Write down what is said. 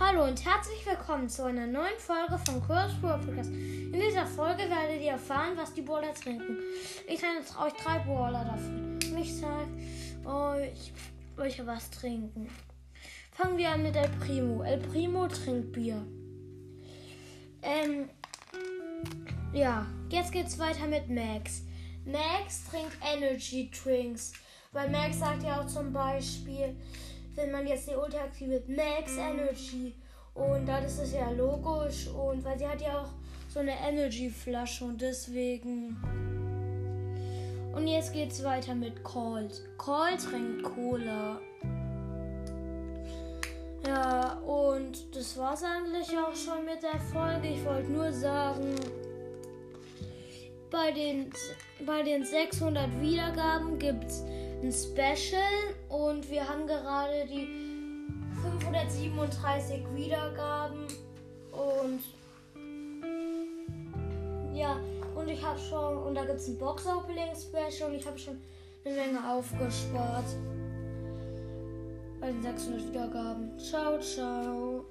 und herzlich willkommen zu einer neuen Folge von Kurs Podcast. In dieser Folge werdet ihr erfahren, was die Brawler trinken. Ich nenne euch drei Brawler davon. Und ich sage euch, welche was trinken. Fangen wir an mit El Primo. El Primo trinkt Bier. Ähm, ja, jetzt geht's weiter mit Max. Max trinkt Energy Drinks. Weil Max sagt ja auch zum Beispiel, wenn man jetzt die Ulti aktiviert, Max Energy. Und dann ist es ja logisch. Und weil sie hat ja auch so eine Energy-Flasche und deswegen. Und jetzt geht's weiter mit Colt. Colt trinkt Cola. Ja, und das war's eigentlich auch schon mit der Folge. Ich wollte nur sagen, bei den, bei den 600 Wiedergaben gibt's ein Special und wir haben gerade die 537 Wiedergaben und ja, und ich habe schon, und da gibt es ein Box-Opening-Special und ich habe schon eine Menge aufgespart. Bei den 600 Wiedergaben. Ciao, ciao.